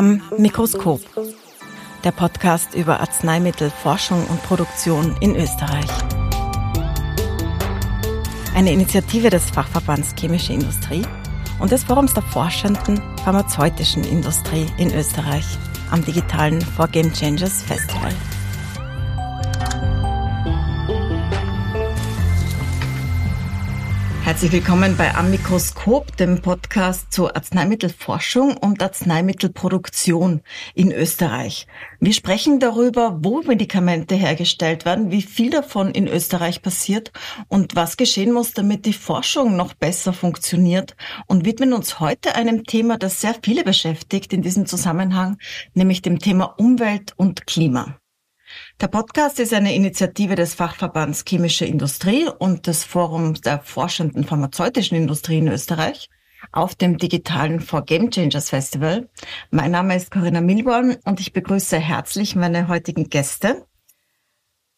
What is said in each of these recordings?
Am Mikroskop. Der Podcast über Arzneimittelforschung und Produktion in Österreich. Eine Initiative des Fachverbands Chemische Industrie und des Forums der forschenden pharmazeutischen Industrie in Österreich am digitalen For Game Changers Festival. Herzlich willkommen bei Am Mikroskop, dem Podcast zur Arzneimittelforschung und Arzneimittelproduktion in Österreich. Wir sprechen darüber, wo Medikamente hergestellt werden, wie viel davon in Österreich passiert und was geschehen muss, damit die Forschung noch besser funktioniert und widmen uns heute einem Thema, das sehr viele beschäftigt in diesem Zusammenhang, nämlich dem Thema Umwelt und Klima. Der Podcast ist eine Initiative des Fachverbands Chemische Industrie und des Forums der forschenden pharmazeutischen Industrie in Österreich auf dem digitalen For Game Changers Festival. Mein Name ist Corinna Milborn und ich begrüße herzlich meine heutigen Gäste.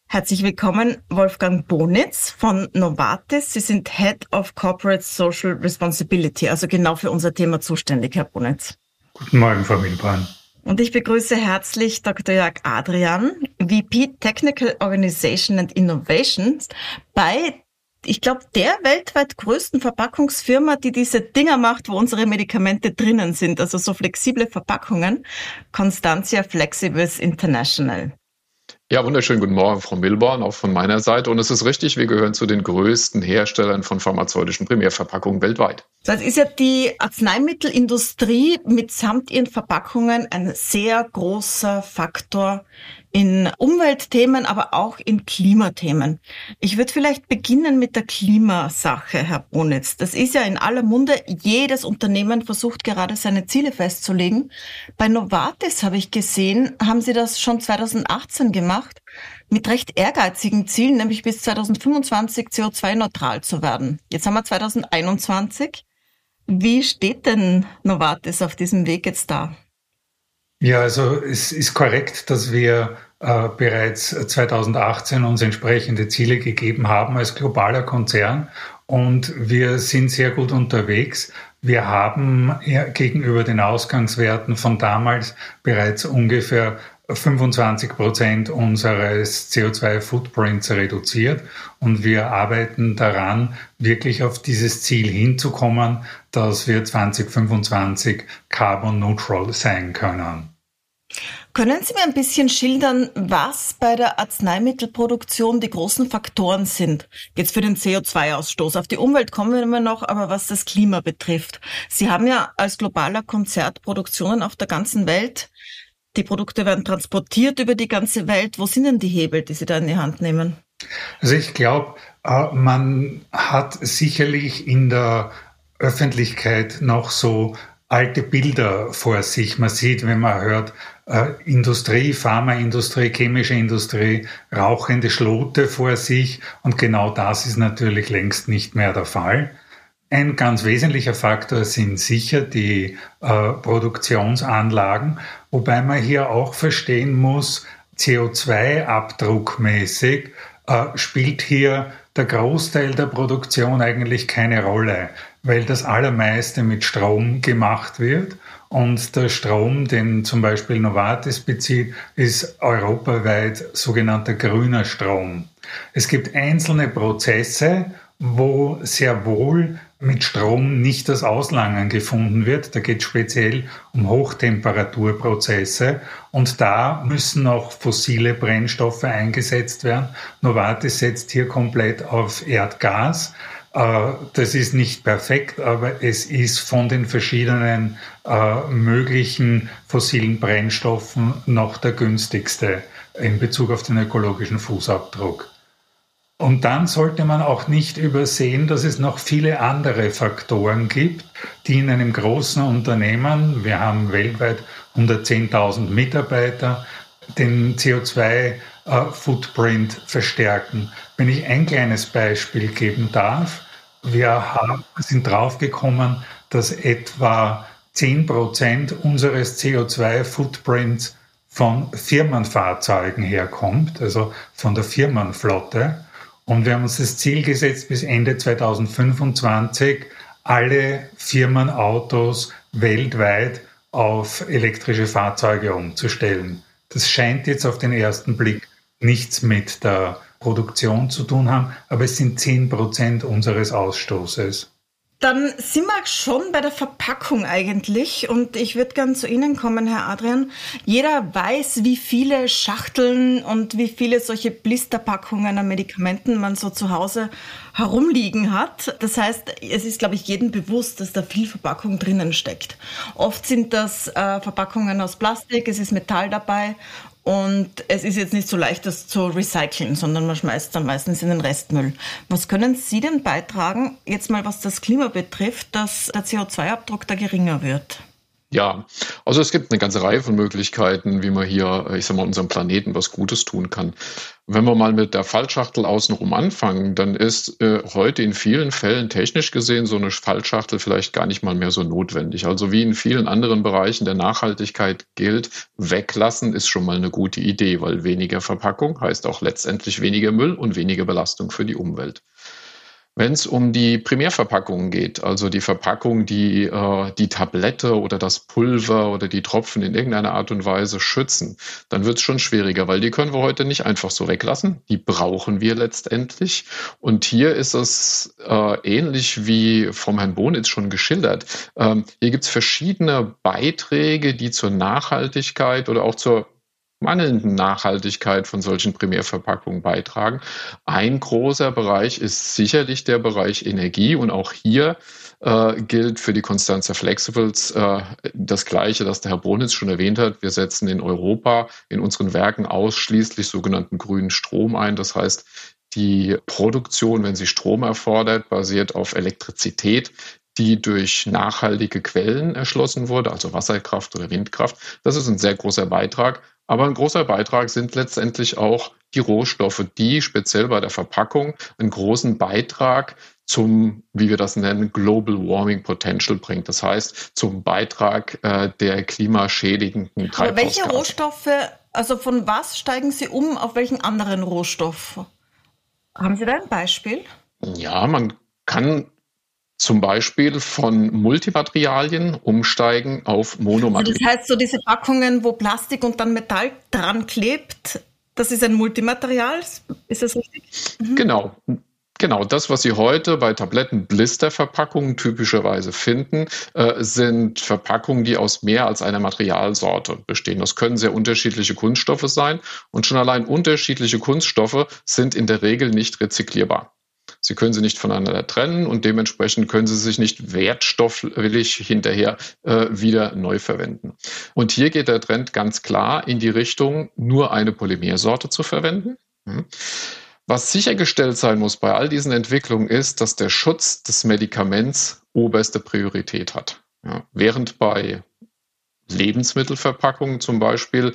Herzlich willkommen, Wolfgang Bonitz von Novartis. Sie sind Head of Corporate Social Responsibility, also genau für unser Thema zuständig, Herr Bonitz. Guten Morgen, Frau Milborn. Und ich begrüße herzlich Dr. Jörg Adrian, VP Technical Organization and Innovations bei ich glaube, der weltweit größten Verpackungsfirma, die diese Dinger macht, wo unsere Medikamente drinnen sind, also so flexible Verpackungen, Constantia Flexibles International. Ja, wunderschönen guten Morgen, Frau Milborn, auch von meiner Seite. Und es ist richtig, wir gehören zu den größten Herstellern von pharmazeutischen Primärverpackungen weltweit. Das ist ja die Arzneimittelindustrie mitsamt ihren Verpackungen ein sehr großer Faktor in Umweltthemen, aber auch in Klimathemen. Ich würde vielleicht beginnen mit der Klimasache, Herr Bonitz. Das ist ja in aller Munde. Jedes Unternehmen versucht gerade seine Ziele festzulegen. Bei Novartis habe ich gesehen, haben Sie das schon 2018 gemacht mit recht ehrgeizigen Zielen, nämlich bis 2025 CO2-neutral zu werden. Jetzt haben wir 2021. Wie steht denn Novartis auf diesem Weg jetzt da? Ja, also es ist korrekt, dass wir äh, bereits 2018 uns entsprechende Ziele gegeben haben als globaler Konzern und wir sind sehr gut unterwegs. Wir haben gegenüber den Ausgangswerten von damals bereits ungefähr 25 Prozent unseres CO2-Footprints reduziert und wir arbeiten daran, wirklich auf dieses Ziel hinzukommen, dass wir 2025 carbon neutral sein können. Können Sie mir ein bisschen schildern, was bei der Arzneimittelproduktion die großen Faktoren sind? Jetzt für den CO2-Ausstoß. Auf die Umwelt kommen wir immer noch, aber was das Klima betrifft. Sie haben ja als globaler Konzert Produktionen auf der ganzen Welt. Die Produkte werden transportiert über die ganze Welt. Wo sind denn die Hebel, die Sie da in die Hand nehmen? Also ich glaube, äh, man hat sicherlich in der Öffentlichkeit noch so alte Bilder vor sich. Man sieht, wenn man hört, äh, Industrie, Pharmaindustrie, chemische Industrie, rauchende Schlote vor sich. Und genau das ist natürlich längst nicht mehr der Fall. Ein ganz wesentlicher Faktor sind sicher die äh, Produktionsanlagen, wobei man hier auch verstehen muss, CO2-abdruckmäßig äh, spielt hier der Großteil der Produktion eigentlich keine Rolle, weil das allermeiste mit Strom gemacht wird und der Strom, den zum Beispiel Novartis bezieht, ist europaweit sogenannter grüner Strom. Es gibt einzelne Prozesse, wo sehr wohl mit Strom nicht das Auslangen gefunden wird. Da geht es speziell um Hochtemperaturprozesse und da müssen auch fossile Brennstoffe eingesetzt werden. Novartis setzt hier komplett auf Erdgas. Äh, das ist nicht perfekt, aber es ist von den verschiedenen äh, möglichen fossilen Brennstoffen noch der günstigste in Bezug auf den ökologischen Fußabdruck. Und dann sollte man auch nicht übersehen, dass es noch viele andere Faktoren gibt, die in einem großen Unternehmen, wir haben weltweit 110.000 Mitarbeiter, den CO2-Footprint verstärken. Wenn ich ein kleines Beispiel geben darf, wir sind draufgekommen, dass etwa 10 Prozent unseres CO2-Footprints von Firmenfahrzeugen herkommt, also von der Firmenflotte. Und wir haben uns das Ziel gesetzt, bis Ende 2025 alle Firmenautos weltweit auf elektrische Fahrzeuge umzustellen. Das scheint jetzt auf den ersten Blick nichts mit der Produktion zu tun haben, aber es sind 10 Prozent unseres Ausstoßes. Dann sind wir schon bei der Verpackung eigentlich und ich würde gern zu Ihnen kommen, Herr Adrian. Jeder weiß, wie viele Schachteln und wie viele solche Blisterpackungen an Medikamenten man so zu Hause herumliegen hat. Das heißt, es ist, glaube ich, jedem bewusst, dass da viel Verpackung drinnen steckt. Oft sind das äh, Verpackungen aus Plastik, es ist Metall dabei und es ist jetzt nicht so leicht, das zu recyceln, sondern man schmeißt dann meistens in den Restmüll. Was können Sie denn beitragen, jetzt mal was das Klima betrifft, dass der CO2-Abdruck da geringer wird? Ja, also es gibt eine ganze Reihe von Möglichkeiten, wie man hier, ich sag mal, unserem Planeten was Gutes tun kann. Wenn wir mal mit der Fallschachtel außenrum anfangen, dann ist äh, heute in vielen Fällen technisch gesehen so eine Fallschachtel vielleicht gar nicht mal mehr so notwendig. Also wie in vielen anderen Bereichen der Nachhaltigkeit gilt, weglassen ist schon mal eine gute Idee, weil weniger Verpackung heißt auch letztendlich weniger Müll und weniger Belastung für die Umwelt. Wenn es um die Primärverpackungen geht, also die Verpackung, die äh, die Tablette oder das Pulver oder die Tropfen in irgendeiner Art und Weise schützen, dann wird es schon schwieriger, weil die können wir heute nicht einfach so weglassen. Die brauchen wir letztendlich. Und hier ist es äh, ähnlich wie vom Herrn Bonitz schon geschildert. Ähm, hier gibt es verschiedene Beiträge, die zur Nachhaltigkeit oder auch zur mangelnden Nachhaltigkeit von solchen Primärverpackungen beitragen. Ein großer Bereich ist sicherlich der Bereich Energie und auch hier äh, gilt für die Constanza Flexibles äh, das Gleiche, das der Herr Bonitz schon erwähnt hat. Wir setzen in Europa in unseren Werken ausschließlich sogenannten grünen Strom ein. Das heißt, die Produktion, wenn sie Strom erfordert, basiert auf Elektrizität, die durch nachhaltige Quellen erschlossen wurde, also Wasserkraft oder Windkraft. Das ist ein sehr großer Beitrag. Aber ein großer Beitrag sind letztendlich auch die Rohstoffe, die speziell bei der Verpackung einen großen Beitrag zum, wie wir das nennen, Global Warming Potential bringt. Das heißt, zum Beitrag äh, der klimaschädigenden Treibhausgase. Aber welche Rohstoffe, also von was steigen Sie um, auf welchen anderen Rohstoff? Haben Sie da ein Beispiel? Ja, man kann zum Beispiel von Multimaterialien umsteigen auf Monomaterialien. Das heißt, so diese Packungen, wo Plastik und dann Metall dran klebt, das ist ein Multimaterial, ist das richtig? Mhm. Genau. Genau, das, was Sie heute bei Tabletten-Blister-Verpackungen typischerweise finden, äh, sind Verpackungen, die aus mehr als einer Materialsorte bestehen. Das können sehr unterschiedliche Kunststoffe sein und schon allein unterschiedliche Kunststoffe sind in der Regel nicht rezyklierbar. Sie können sie nicht voneinander trennen und dementsprechend können sie sich nicht wertstofflich hinterher äh, wieder neu verwenden. Und hier geht der Trend ganz klar in die Richtung, nur eine Polymersorte zu verwenden. Hm. Was sichergestellt sein muss bei all diesen Entwicklungen ist, dass der Schutz des Medikaments oberste Priorität hat. Ja, während bei Lebensmittelverpackungen zum Beispiel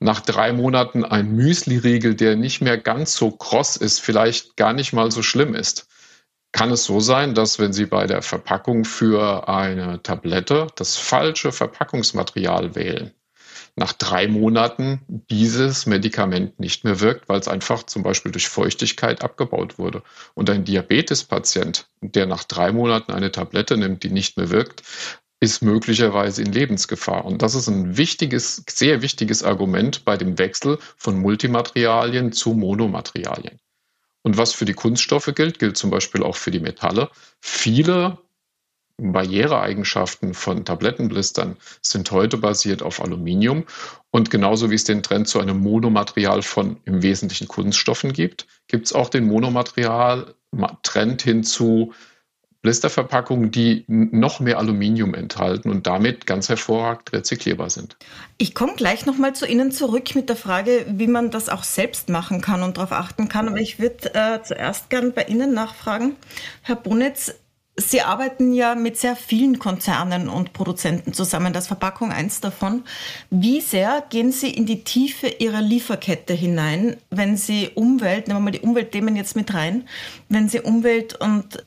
nach drei Monaten ein Müsli-Riegel, der nicht mehr ganz so kross ist, vielleicht gar nicht mal so schlimm ist. Kann es so sein, dass wenn Sie bei der Verpackung für eine Tablette das falsche Verpackungsmaterial wählen, nach drei Monaten dieses Medikament nicht mehr wirkt, weil es einfach zum Beispiel durch Feuchtigkeit abgebaut wurde. Und ein Diabetespatient, der nach drei Monaten eine Tablette nimmt, die nicht mehr wirkt, ist möglicherweise in Lebensgefahr. Und das ist ein wichtiges, sehr wichtiges Argument bei dem Wechsel von Multimaterialien zu Monomaterialien. Und was für die Kunststoffe gilt, gilt zum Beispiel auch für die Metalle. Viele Barriereeigenschaften von Tablettenblistern sind heute basiert auf Aluminium. Und genauso wie es den Trend zu einem Monomaterial von im Wesentlichen Kunststoffen gibt, gibt es auch den Monomaterial-Trend hin zu Blisterverpackungen, die noch mehr Aluminium enthalten und damit ganz hervorragend rezyklierbar sind. Ich komme gleich nochmal zu Ihnen zurück mit der Frage, wie man das auch selbst machen kann und darauf achten kann. Aber ich würde äh, zuerst gern bei Ihnen nachfragen, Herr Bonitz. Sie arbeiten ja mit sehr vielen Konzernen und Produzenten zusammen, das Verpackung eins davon. Wie sehr gehen Sie in die Tiefe Ihrer Lieferkette hinein, wenn Sie Umwelt, nehmen wir mal die Umweltthemen jetzt mit rein, wenn Sie Umwelt und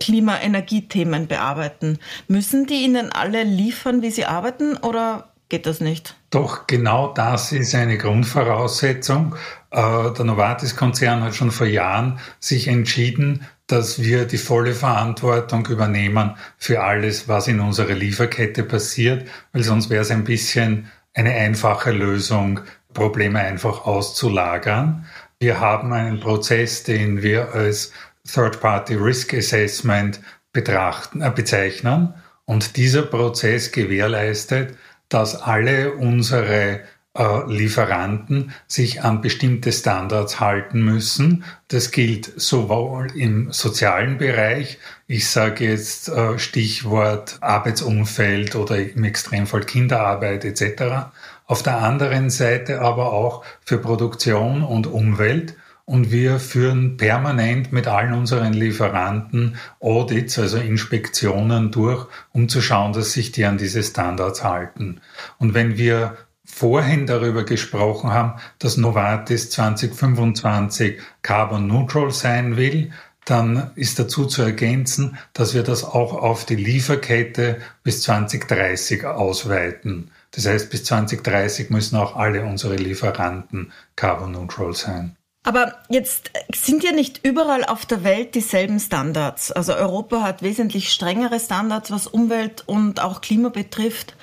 Klima-Energiethemen bearbeiten. Müssen die Ihnen alle liefern, wie sie arbeiten oder geht das nicht? Doch genau das ist eine Grundvoraussetzung. Äh, der Novartis-Konzern hat schon vor Jahren sich entschieden, dass wir die volle Verantwortung übernehmen für alles, was in unserer Lieferkette passiert, weil sonst wäre es ein bisschen eine einfache Lösung, Probleme einfach auszulagern. Wir haben einen Prozess, den wir als Third-Party Risk Assessment betrachten, äh, bezeichnen. Und dieser Prozess gewährleistet, dass alle unsere äh, Lieferanten sich an bestimmte Standards halten müssen. Das gilt sowohl im sozialen Bereich, ich sage jetzt äh, Stichwort Arbeitsumfeld oder im Extremfall Kinderarbeit etc. Auf der anderen Seite aber auch für Produktion und Umwelt. Und wir führen permanent mit allen unseren Lieferanten Audits, also Inspektionen durch, um zu schauen, dass sich die an diese Standards halten. Und wenn wir vorhin darüber gesprochen haben, dass Novartis 2025 carbon neutral sein will, dann ist dazu zu ergänzen, dass wir das auch auf die Lieferkette bis 2030 ausweiten. Das heißt, bis 2030 müssen auch alle unsere Lieferanten carbon neutral sein. Aber jetzt sind ja nicht überall auf der Welt dieselben Standards. Also Europa hat wesentlich strengere Standards, was Umwelt und auch Klima betrifft,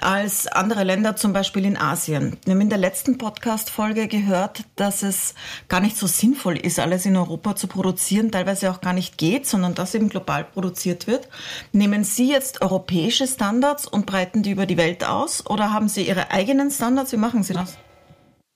als andere Länder, zum Beispiel in Asien. Wir haben in der letzten Podcast-Folge gehört, dass es gar nicht so sinnvoll ist, alles in Europa zu produzieren, teilweise auch gar nicht geht, sondern dass eben global produziert wird. Nehmen Sie jetzt europäische Standards und breiten die über die Welt aus oder haben Sie Ihre eigenen Standards? Wie machen Sie das?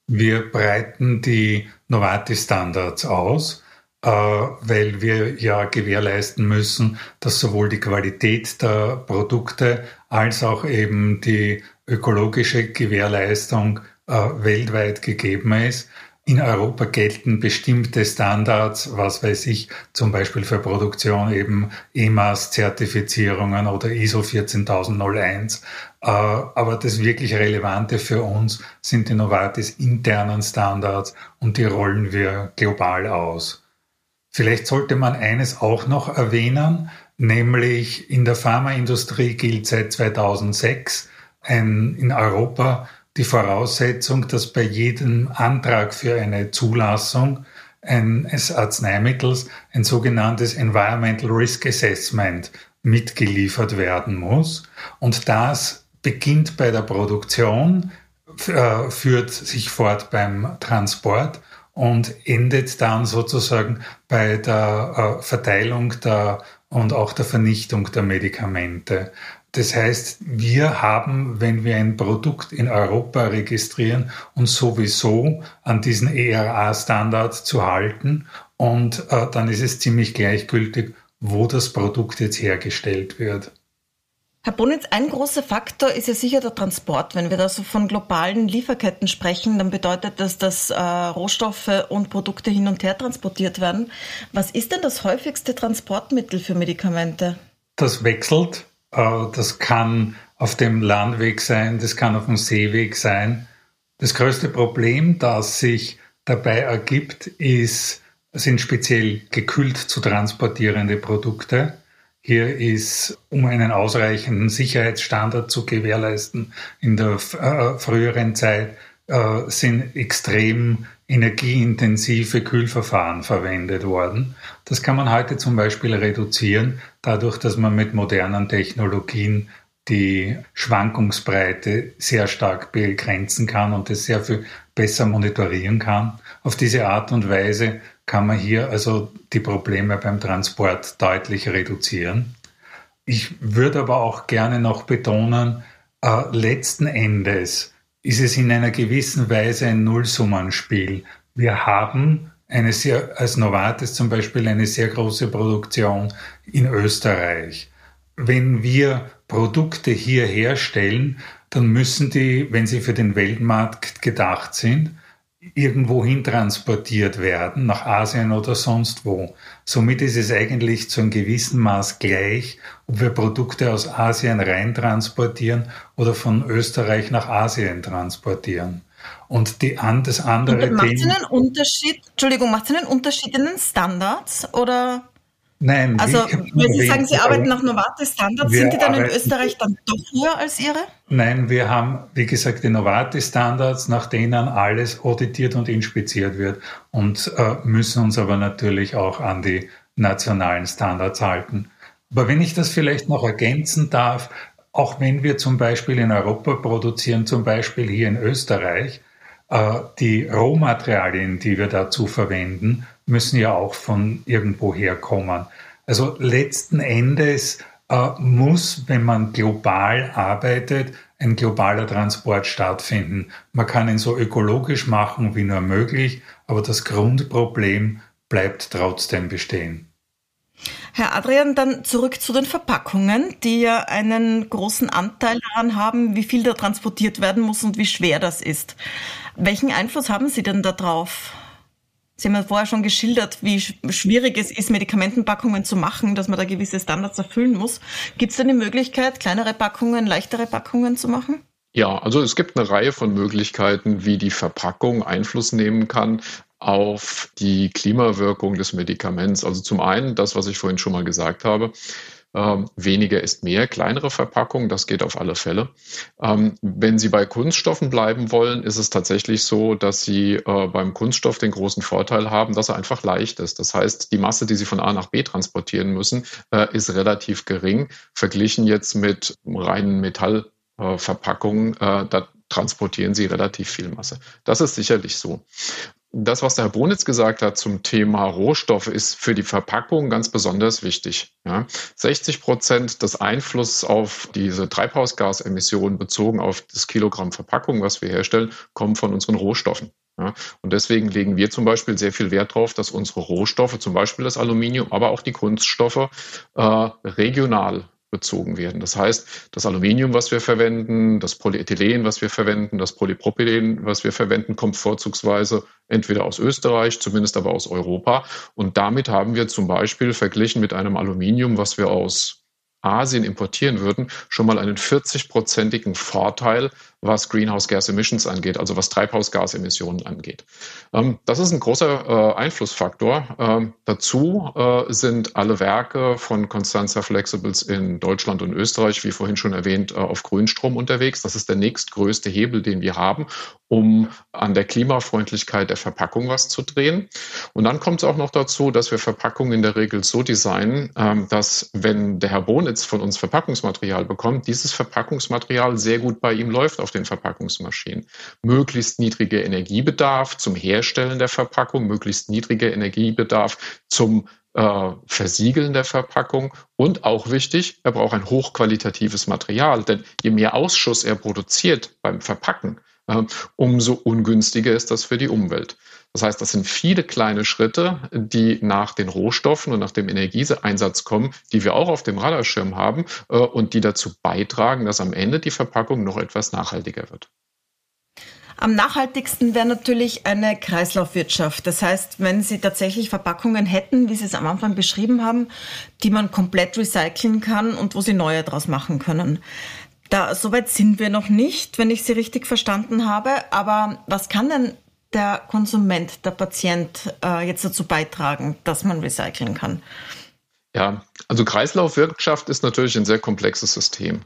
Wir breiten die Novartis-Standards aus, äh, weil wir ja gewährleisten müssen, dass sowohl die Qualität der Produkte als auch eben die ökologische Gewährleistung äh, weltweit gegeben ist. In Europa gelten bestimmte Standards, was weiß ich, zum Beispiel für Produktion eben EMAS-Zertifizierungen oder ISO 14001. Äh, aber das wirklich Relevante für uns sind die Novartis internen Standards und die rollen wir global aus. Vielleicht sollte man eines auch noch erwähnen, nämlich in der Pharmaindustrie gilt seit 2006 ein, in Europa die Voraussetzung, dass bei jedem Antrag für eine Zulassung eines Arzneimittels ein sogenanntes Environmental Risk Assessment mitgeliefert werden muss. Und das beginnt bei der Produktion, äh, führt sich fort beim Transport und endet dann sozusagen bei der äh, Verteilung der und auch der Vernichtung der Medikamente. Das heißt, wir haben, wenn wir ein Produkt in Europa registrieren, uns sowieso an diesen ERA-Standard zu halten und äh, dann ist es ziemlich gleichgültig, wo das Produkt jetzt hergestellt wird. Herr Bonitz, ein großer Faktor ist ja sicher der Transport. Wenn wir da so von globalen Lieferketten sprechen, dann bedeutet das, dass äh, Rohstoffe und Produkte hin und her transportiert werden. Was ist denn das häufigste Transportmittel für Medikamente? Das wechselt. Äh, das kann auf dem Landweg sein, das kann auf dem Seeweg sein. Das größte Problem, das sich dabei ergibt, ist, sind speziell gekühlt zu transportierende Produkte. Hier ist, um einen ausreichenden Sicherheitsstandard zu gewährleisten, in der äh, früheren Zeit äh, sind extrem energieintensive Kühlverfahren verwendet worden. Das kann man heute zum Beispiel reduzieren, dadurch, dass man mit modernen Technologien die Schwankungsbreite sehr stark begrenzen kann und es sehr viel besser monitorieren kann. Auf diese Art und Weise kann man hier also die Probleme beim Transport deutlich reduzieren. Ich würde aber auch gerne noch betonen, äh, letzten Endes ist es in einer gewissen Weise ein Nullsummenspiel. Wir haben eine sehr, als Novartis zum Beispiel eine sehr große Produktion in Österreich. Wenn wir Produkte hier herstellen, dann müssen die, wenn sie für den Weltmarkt gedacht sind, irgendwohin transportiert werden, nach Asien oder sonst wo. Somit ist es eigentlich zu einem gewissen Maß gleich, ob wir Produkte aus Asien rein transportieren oder von Österreich nach Asien transportieren. Und die, das andere Macht es einen Unterschied, Entschuldigung, macht es einen Unterschied in den Standards oder? Nein. Also, wie, Sie sagen, Sie arbeiten nach Novartis-Standards. Sind die dann in Österreich dann doch höher als Ihre? Nein, wir haben, wie gesagt, die Novartis-Standards, nach denen alles auditiert und inspiziert wird und äh, müssen uns aber natürlich auch an die nationalen Standards halten. Aber wenn ich das vielleicht noch ergänzen darf, auch wenn wir zum Beispiel in Europa produzieren, zum Beispiel hier in Österreich, äh, die Rohmaterialien, die wir dazu verwenden, müssen ja auch von irgendwo herkommen. Also letzten Endes äh, muss, wenn man global arbeitet, ein globaler Transport stattfinden. Man kann ihn so ökologisch machen wie nur möglich, aber das Grundproblem bleibt trotzdem bestehen. Herr Adrian, dann zurück zu den Verpackungen, die ja einen großen Anteil daran haben, wie viel da transportiert werden muss und wie schwer das ist. Welchen Einfluss haben Sie denn darauf? Sie haben ja vorher schon geschildert, wie schwierig es ist, Medikamentenpackungen zu machen, dass man da gewisse Standards erfüllen muss. Gibt es denn die Möglichkeit, kleinere Packungen, leichtere Packungen zu machen? Ja, also es gibt eine Reihe von Möglichkeiten, wie die Verpackung Einfluss nehmen kann auf die Klimawirkung des Medikaments. Also zum einen das, was ich vorhin schon mal gesagt habe. Ähm, weniger ist mehr, kleinere Verpackungen, das geht auf alle Fälle. Ähm, wenn Sie bei Kunststoffen bleiben wollen, ist es tatsächlich so, dass Sie äh, beim Kunststoff den großen Vorteil haben, dass er einfach leicht ist. Das heißt, die Masse, die Sie von A nach B transportieren müssen, äh, ist relativ gering, verglichen jetzt mit reinen Metallverpackungen. Äh, da transportieren sie relativ viel Masse. Das ist sicherlich so das, was der Herr Bonitz gesagt hat zum Thema Rohstoffe, ist für die Verpackung ganz besonders wichtig. Ja. 60 Prozent des Einflusses auf diese Treibhausgasemissionen bezogen auf das Kilogramm Verpackung, was wir herstellen, kommen von unseren Rohstoffen. Ja, und deswegen legen wir zum Beispiel sehr viel Wert darauf, dass unsere Rohstoffe, zum Beispiel das Aluminium, aber auch die Kunststoffe, äh, regional bezogen werden. Das heißt, das Aluminium, was wir verwenden, das Polyethylen, was wir verwenden, das Polypropylen, was wir verwenden, kommt vorzugsweise entweder aus Österreich, zumindest aber aus Europa. Und damit haben wir zum Beispiel verglichen mit einem Aluminium, was wir aus Asien importieren würden, schon mal einen 40-prozentigen Vorteil was Greenhouse Gas Emissions angeht, also was Treibhausgasemissionen angeht. Ähm, das ist ein großer äh, Einflussfaktor. Ähm, dazu äh, sind alle Werke von Constanza Flexibles in Deutschland und Österreich, wie vorhin schon erwähnt, äh, auf Grünstrom unterwegs. Das ist der nächstgrößte Hebel, den wir haben, um an der Klimafreundlichkeit der Verpackung was zu drehen. Und dann kommt es auch noch dazu, dass wir Verpackungen in der Regel so designen, ähm, dass wenn der Herr Bonitz von uns Verpackungsmaterial bekommt, dieses Verpackungsmaterial sehr gut bei ihm läuft auf den Verpackungsmaschinen. Möglichst niedriger Energiebedarf zum Herstellen der Verpackung, möglichst niedriger Energiebedarf zum äh, Versiegeln der Verpackung und auch wichtig, er braucht ein hochqualitatives Material, denn je mehr Ausschuss er produziert beim Verpacken, äh, umso ungünstiger ist das für die Umwelt. Das heißt, das sind viele kleine Schritte, die nach den Rohstoffen und nach dem Energieeinsatz kommen, die wir auch auf dem Radarschirm haben äh, und die dazu beitragen, dass am Ende die Verpackung noch etwas nachhaltiger wird. Am nachhaltigsten wäre natürlich eine Kreislaufwirtschaft. Das heißt, wenn Sie tatsächlich Verpackungen hätten, wie Sie es am Anfang beschrieben haben, die man komplett recyceln kann und wo Sie neue daraus machen können. Da, soweit sind wir noch nicht, wenn ich Sie richtig verstanden habe. Aber was kann denn der Konsument, der Patient äh, jetzt dazu beitragen, dass man recyceln kann? Ja, also Kreislaufwirtschaft ist natürlich ein sehr komplexes System.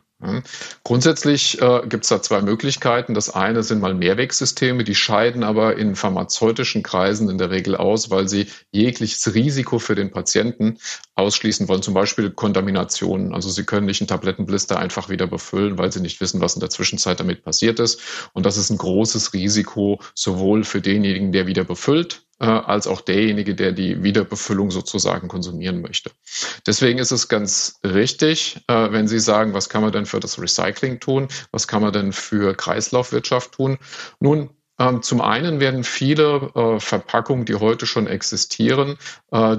Grundsätzlich äh, gibt es da zwei Möglichkeiten. Das eine sind mal Mehrwegsysteme, die scheiden aber in pharmazeutischen Kreisen in der Regel aus, weil sie jegliches Risiko für den Patienten ausschließen wollen, zum Beispiel Kontaminationen. Also sie können nicht einen Tablettenblister einfach wieder befüllen, weil sie nicht wissen, was in der Zwischenzeit damit passiert ist. Und das ist ein großes Risiko sowohl für denjenigen, der wieder befüllt, als auch derjenige, der die Wiederbefüllung sozusagen konsumieren möchte. Deswegen ist es ganz richtig, äh, wenn Sie sagen, was kann man denn für das Recycling tun? Was kann man denn für Kreislaufwirtschaft tun? Nun, ähm, zum einen werden viele äh, Verpackungen, die heute schon existieren,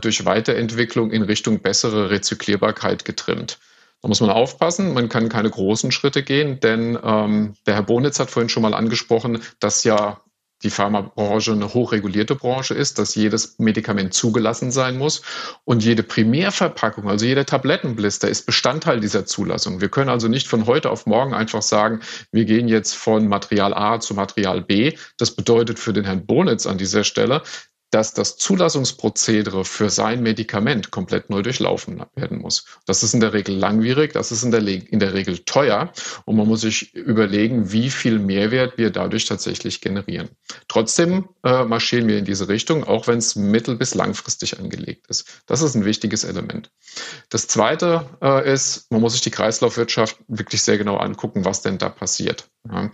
durch Weiterentwicklung in Richtung bessere Rezyklierbarkeit getrimmt. Da muss man aufpassen, man kann keine großen Schritte gehen, denn ähm, der Herr Bonitz hat vorhin schon mal angesprochen, dass ja die Pharmabranche eine hochregulierte Branche ist, dass jedes Medikament zugelassen sein muss. Und jede Primärverpackung, also jeder Tablettenblister ist Bestandteil dieser Zulassung. Wir können also nicht von heute auf morgen einfach sagen, wir gehen jetzt von Material A zu Material B. Das bedeutet für den Herrn Bonitz an dieser Stelle, dass das Zulassungsprozedere für sein Medikament komplett neu durchlaufen werden muss. Das ist in der Regel langwierig, das ist in der, in der Regel teuer und man muss sich überlegen, wie viel Mehrwert wir dadurch tatsächlich generieren. Trotzdem äh, marschieren wir in diese Richtung, auch wenn es mittel- bis langfristig angelegt ist. Das ist ein wichtiges Element. Das Zweite äh, ist, man muss sich die Kreislaufwirtschaft wirklich sehr genau angucken, was denn da passiert. Ja.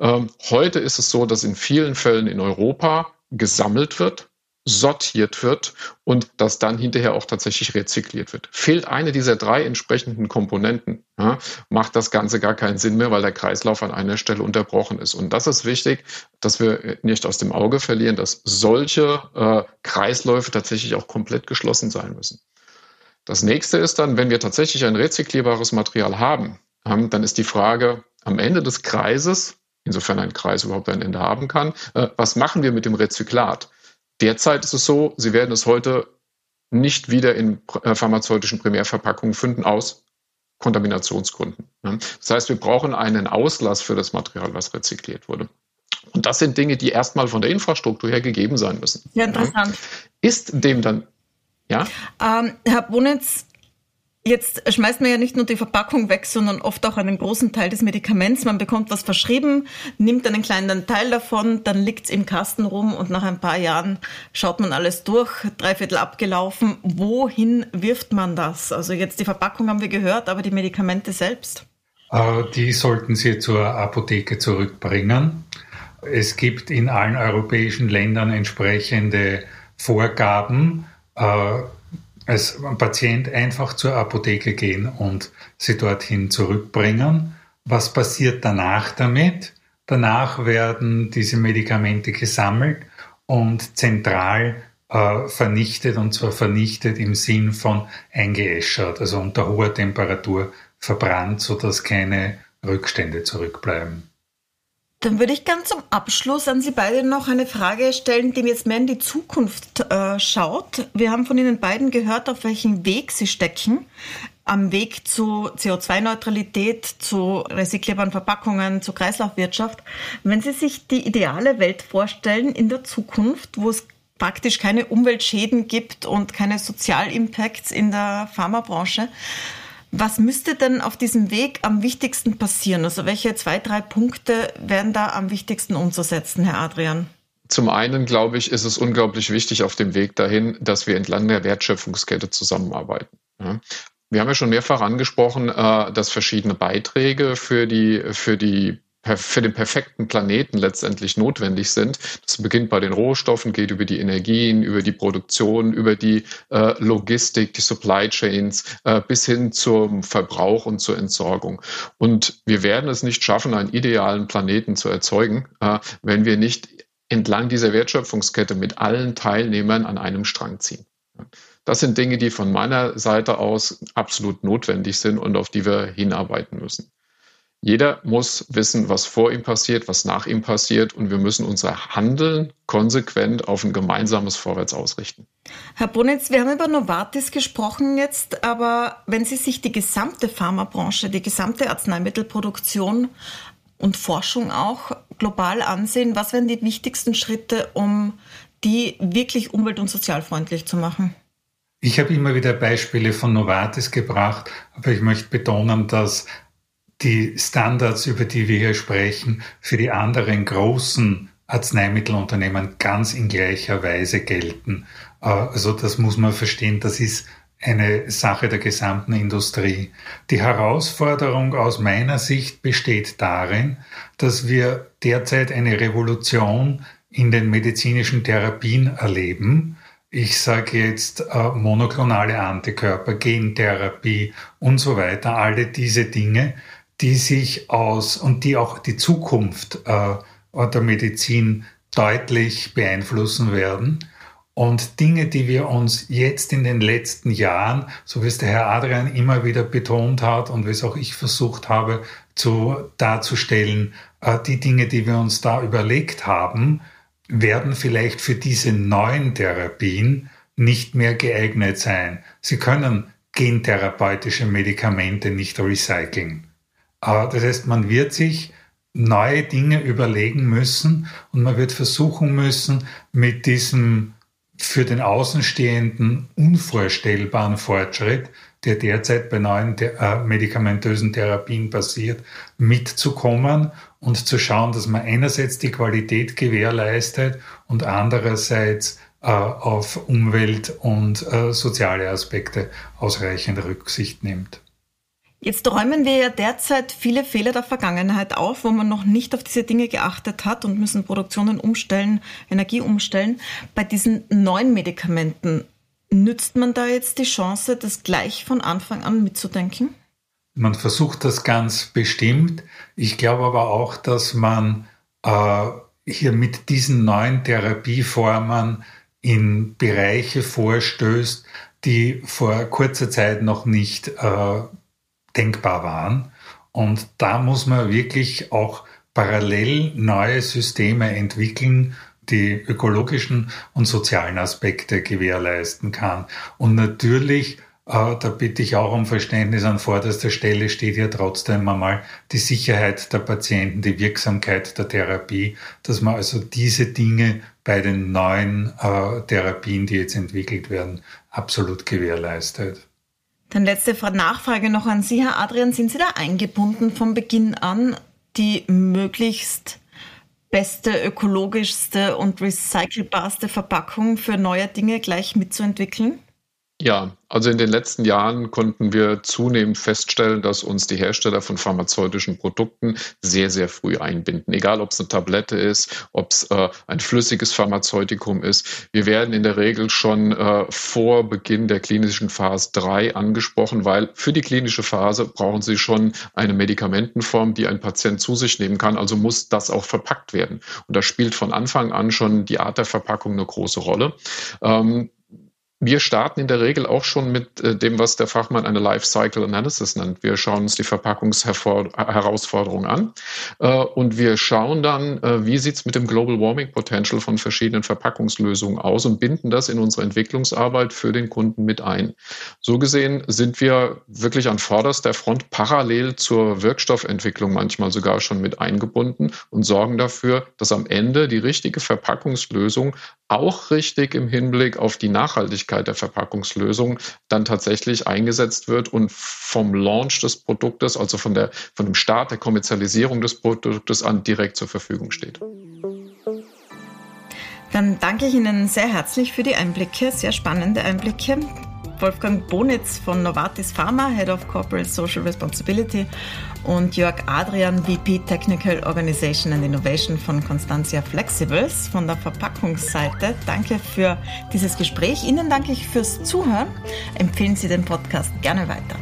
Ähm, heute ist es so, dass in vielen Fällen in Europa gesammelt wird, sortiert wird und das dann hinterher auch tatsächlich rezykliert wird. Fehlt eine dieser drei entsprechenden Komponenten, ja, macht das Ganze gar keinen Sinn mehr, weil der Kreislauf an einer Stelle unterbrochen ist. Und das ist wichtig, dass wir nicht aus dem Auge verlieren, dass solche äh, Kreisläufe tatsächlich auch komplett geschlossen sein müssen. Das nächste ist dann, wenn wir tatsächlich ein rezyklierbares Material haben, ähm, dann ist die Frage am Ende des Kreises, insofern ein Kreis überhaupt ein Ende haben kann, äh, was machen wir mit dem Rezyklat? Derzeit ist es so, Sie werden es heute nicht wieder in äh, pharmazeutischen Primärverpackungen finden aus Kontaminationsgründen. Das heißt, wir brauchen einen Auslass für das Material, was rezykliert wurde. Und das sind Dinge, die erstmal von der Infrastruktur her gegeben sein müssen. Ja, interessant. Ist dem dann, ja? Ähm, Herr Bonitz, Jetzt schmeißt man ja nicht nur die Verpackung weg, sondern oft auch einen großen Teil des Medikaments. Man bekommt was verschrieben, nimmt einen kleinen Teil davon, dann liegt es im Kasten rum und nach ein paar Jahren schaut man alles durch, dreiviertel abgelaufen. Wohin wirft man das? Also jetzt die Verpackung haben wir gehört, aber die Medikamente selbst? Äh, die sollten Sie zur Apotheke zurückbringen. Es gibt in allen europäischen Ländern entsprechende Vorgaben, äh, als Patient einfach zur Apotheke gehen und sie dorthin zurückbringen. Was passiert danach damit? Danach werden diese Medikamente gesammelt und zentral äh, vernichtet und zwar vernichtet im Sinn von eingeäschert, also unter hoher Temperatur verbrannt, sodass keine Rückstände zurückbleiben. Dann würde ich ganz zum Abschluss an Sie beide noch eine Frage stellen, die jetzt mehr in die Zukunft äh, schaut. Wir haben von Ihnen beiden gehört, auf welchem Weg Sie stecken. Am Weg zu CO2-Neutralität, zu recycelbaren Verpackungen, zu Kreislaufwirtschaft. Wenn Sie sich die ideale Welt vorstellen in der Zukunft, wo es praktisch keine Umweltschäden gibt und keine Sozialimpacts in der Pharmabranche, was müsste denn auf diesem Weg am wichtigsten passieren? Also welche zwei, drei Punkte wären da am wichtigsten umzusetzen, Herr Adrian? Zum einen, glaube ich, ist es unglaublich wichtig auf dem Weg dahin, dass wir entlang der Wertschöpfungskette zusammenarbeiten. Wir haben ja schon mehrfach angesprochen, äh, dass verschiedene Beiträge für die, für die für den perfekten Planeten letztendlich notwendig sind. Das beginnt bei den Rohstoffen, geht über die Energien, über die Produktion, über die äh, Logistik, die Supply Chains äh, bis hin zum Verbrauch und zur Entsorgung. Und wir werden es nicht schaffen, einen idealen Planeten zu erzeugen, äh, wenn wir nicht entlang dieser Wertschöpfungskette mit allen Teilnehmern an einem Strang ziehen. Das sind Dinge, die von meiner Seite aus absolut notwendig sind und auf die wir hinarbeiten müssen. Jeder muss wissen, was vor ihm passiert, was nach ihm passiert und wir müssen unser Handeln konsequent auf ein gemeinsames Vorwärts ausrichten. Herr Bonitz, wir haben über Novartis gesprochen jetzt, aber wenn Sie sich die gesamte Pharmabranche, die gesamte Arzneimittelproduktion und Forschung auch global ansehen, was wären die wichtigsten Schritte, um die wirklich umwelt- und sozialfreundlich zu machen? Ich habe immer wieder Beispiele von Novartis gebracht, aber ich möchte betonen, dass die Standards, über die wir hier sprechen, für die anderen großen Arzneimittelunternehmen ganz in gleicher Weise gelten. Äh, also das muss man verstehen, das ist eine Sache der gesamten Industrie. Die Herausforderung aus meiner Sicht besteht darin, dass wir derzeit eine Revolution in den medizinischen Therapien erleben. Ich sage jetzt äh, monoklonale Antikörper, Gentherapie und so weiter, alle diese Dinge, die sich aus und die auch die Zukunft äh, der Medizin deutlich beeinflussen werden. Und Dinge, die wir uns jetzt in den letzten Jahren, so wie es der Herr Adrian immer wieder betont hat und wie es auch ich versucht habe zu darzustellen, äh, die Dinge, die wir uns da überlegt haben, werden vielleicht für diese neuen Therapien nicht mehr geeignet sein. Sie können gentherapeutische Medikamente nicht recyceln. Das heißt, man wird sich neue Dinge überlegen müssen und man wird versuchen müssen, mit diesem für den Außenstehenden unvorstellbaren Fortschritt, der derzeit bei neuen äh, medikamentösen Therapien passiert, mitzukommen und zu schauen, dass man einerseits die Qualität gewährleistet und andererseits äh, auf Umwelt und äh, soziale Aspekte ausreichend Rücksicht nimmt. Jetzt räumen wir ja derzeit viele Fehler der Vergangenheit auf, wo man noch nicht auf diese Dinge geachtet hat und müssen Produktionen umstellen, Energie umstellen. Bei diesen neuen Medikamenten nützt man da jetzt die Chance, das gleich von Anfang an mitzudenken? Man versucht das ganz bestimmt. Ich glaube aber auch, dass man äh, hier mit diesen neuen Therapieformen in Bereiche vorstößt, die vor kurzer Zeit noch nicht äh, denkbar waren. Und da muss man wirklich auch parallel neue Systeme entwickeln, die ökologischen und sozialen Aspekte gewährleisten kann. Und natürlich, äh, da bitte ich auch um Verständnis an vorderster Stelle, steht ja trotzdem einmal die Sicherheit der Patienten, die Wirksamkeit der Therapie, dass man also diese Dinge bei den neuen äh, Therapien, die jetzt entwickelt werden, absolut gewährleistet. Dann letzte Nachfrage noch an Sie, Herr Adrian. Sind Sie da eingebunden von Beginn an, die möglichst beste, ökologischste und recycelbarste Verpackung für neue Dinge gleich mitzuentwickeln? Ja, also in den letzten Jahren konnten wir zunehmend feststellen, dass uns die Hersteller von pharmazeutischen Produkten sehr, sehr früh einbinden. Egal, ob es eine Tablette ist, ob es äh, ein flüssiges Pharmazeutikum ist. Wir werden in der Regel schon äh, vor Beginn der klinischen Phase 3 angesprochen, weil für die klinische Phase brauchen Sie schon eine Medikamentenform, die ein Patient zu sich nehmen kann. Also muss das auch verpackt werden. Und da spielt von Anfang an schon die Art der Verpackung eine große Rolle. Ähm, wir starten in der Regel auch schon mit äh, dem, was der Fachmann eine Life Cycle Analysis nennt. Wir schauen uns die Verpackungsherausforderungen an äh, und wir schauen dann, äh, wie sieht's mit dem Global Warming Potential von verschiedenen Verpackungslösungen aus und binden das in unsere Entwicklungsarbeit für den Kunden mit ein. So gesehen sind wir wirklich an vorderster Front parallel zur Wirkstoffentwicklung manchmal sogar schon mit eingebunden und sorgen dafür, dass am Ende die richtige Verpackungslösung auch richtig im Hinblick auf die Nachhaltigkeit der Verpackungslösung dann tatsächlich eingesetzt wird und vom Launch des Produktes, also von, der, von dem Start der Kommerzialisierung des Produktes an direkt zur Verfügung steht. Dann danke ich Ihnen sehr herzlich für die Einblicke, sehr spannende Einblicke. Wolfgang Bonitz von Novartis Pharma, Head of Corporate Social Responsibility und Jörg Adrian, VP Technical Organization and Innovation von Constantia Flexibles von der Verpackungsseite. Danke für dieses Gespräch. Ihnen danke ich fürs Zuhören. Empfehlen Sie den Podcast gerne weiter.